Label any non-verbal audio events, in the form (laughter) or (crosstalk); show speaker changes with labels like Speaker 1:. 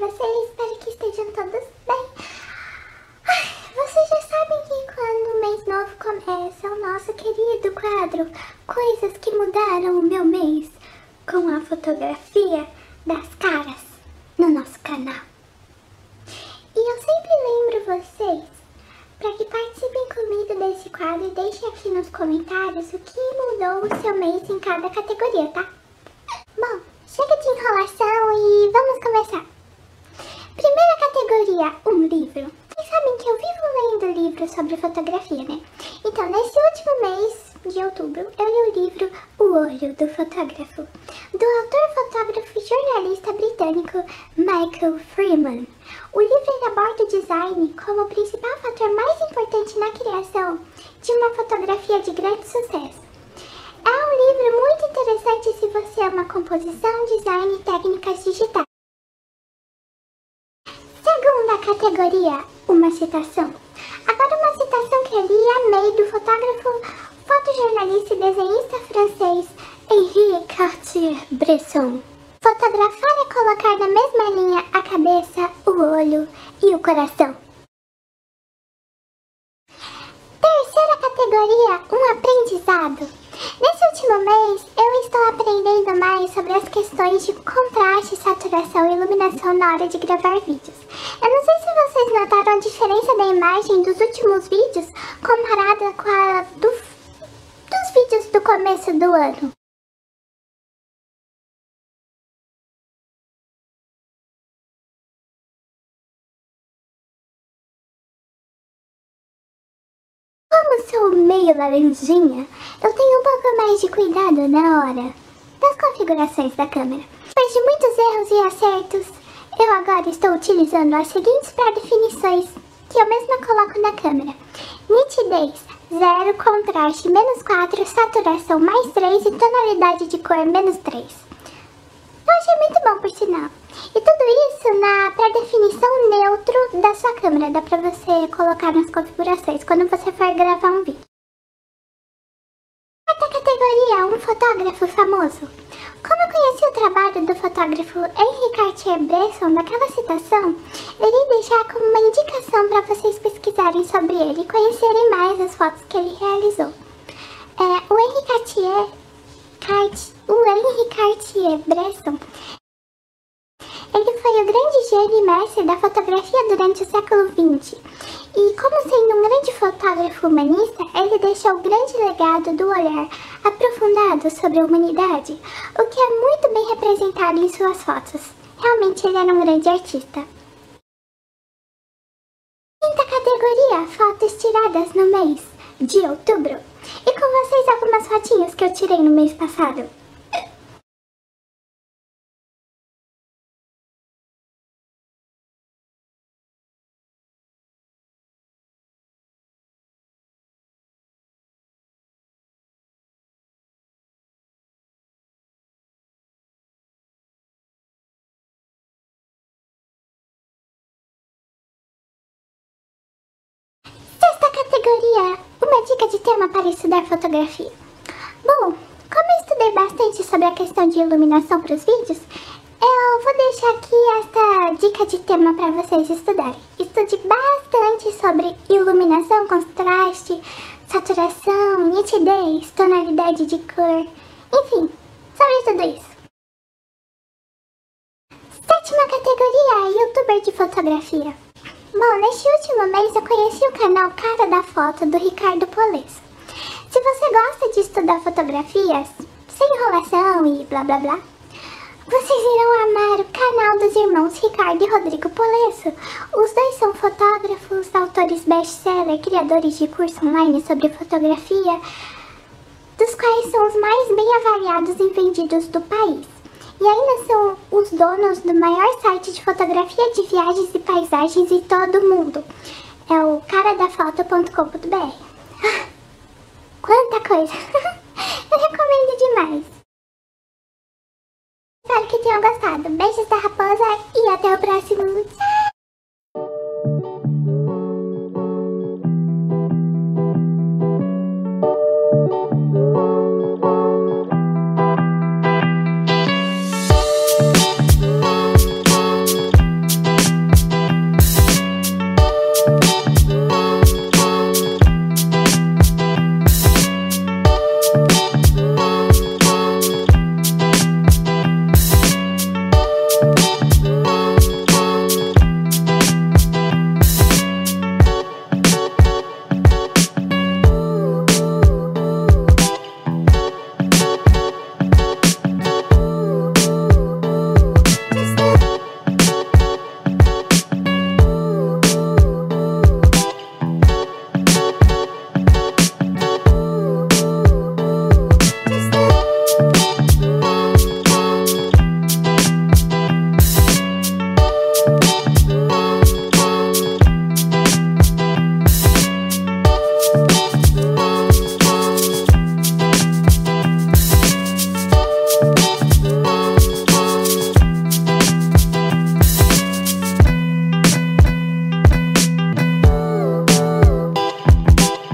Speaker 1: vocês? Espero que estejam todos bem. Vocês já sabem que quando o mês novo começa, o nosso querido quadro Coisas que mudaram o meu mês, com a fotografia das caras no nosso canal. E eu sempre lembro vocês para que participem comigo desse quadro e deixem aqui nos comentários o que mudou o seu mês em cada categoria, tá? Bom, chega de enrolação e vamos começar. Primeira categoria, um livro. Vocês sabem que eu livros sobre fotografia, né? Então, nesse último mês de outubro, eu li o livro O Olho do Fotógrafo, do autor, fotógrafo e jornalista britânico Michael Freeman. O livro aborda o design como o principal fator mais importante na criação de uma fotografia de grande sucesso. É um livro muito interessante se você ama composição, design e técnicas digitais. Segunda categoria, uma citação. Agora uma citação que li e amei do fotógrafo, fotojornalista e desenhista francês Henri Cartier-Bresson. Fotografar é colocar na mesma linha a cabeça, o olho e o coração. Terceira categoria, um aprendizado. Nesse último mês, eu estou aprendendo mais sobre as questões de contraste, saturação e iluminação na hora de gravar vídeos. Eu não sei se vocês notaram a diferença da imagem dos últimos vídeos comparada com a do, dos vídeos do começo do ano. Como sou meio laranjinha, eu tenho um pouco mais de cuidado na hora das configurações da câmera. Depois de muitos erros e acertos, eu agora estou utilizando as seguintes pré-definições que eu mesma coloco na câmera. Nitidez, 0, contraste, menos 4, saturação, mais 3 e tonalidade de cor, menos 3. Eu achei muito bom, por sinal. E tudo na pré-definição neutro da sua câmera. Dá pra você colocar nas configurações quando você for gravar um vídeo. Quarta categoria, um fotógrafo famoso. Como eu conheci o trabalho do fotógrafo Henri Cartier-Bresson naquela citação, irei deixar como uma indicação para vocês pesquisarem sobre ele e conhecerem mais as fotos que ele realizou. É, o Henri Cartier, Cart, o Henri Cartier-Bresson ele foi o grande gênio e mestre da fotografia durante o século XX. E como sendo um grande fotógrafo humanista, ele deixou um grande legado do olhar aprofundado sobre a humanidade, o que é muito bem representado em suas fotos. Realmente ele era um grande artista. Quinta categoria, fotos tiradas no mês de outubro. E com vocês algumas fotinhas que eu tirei no mês passado. Categoria Uma dica de tema para estudar fotografia. Bom, como eu estudei bastante sobre a questão de iluminação para os vídeos, eu vou deixar aqui esta dica de tema para vocês estudarem. Estude bastante sobre iluminação, contraste, saturação, nitidez, tonalidade de cor, enfim, sobre tudo isso. Sétima categoria, youtuber de fotografia. Bom, neste último mês eu conheci o canal Cara da Foto do Ricardo Polesso. Se você gosta de estudar fotografias, sem enrolação e blá blá blá, vocês irão amar o canal dos irmãos Ricardo e Rodrigo Polesso. Os dois são fotógrafos, autores best-seller, criadores de curso online sobre fotografia, dos quais são os mais bem avaliados e vendidos do país e ainda são os donos do maior site de fotografia de viagens e paisagens de todo o mundo. É o caradafoto.com.br. (laughs) Quanta coisa! (laughs) Eu recomendo demais. Espero que tenham gostado. Beijos da raposa e até o próximo. Tchau!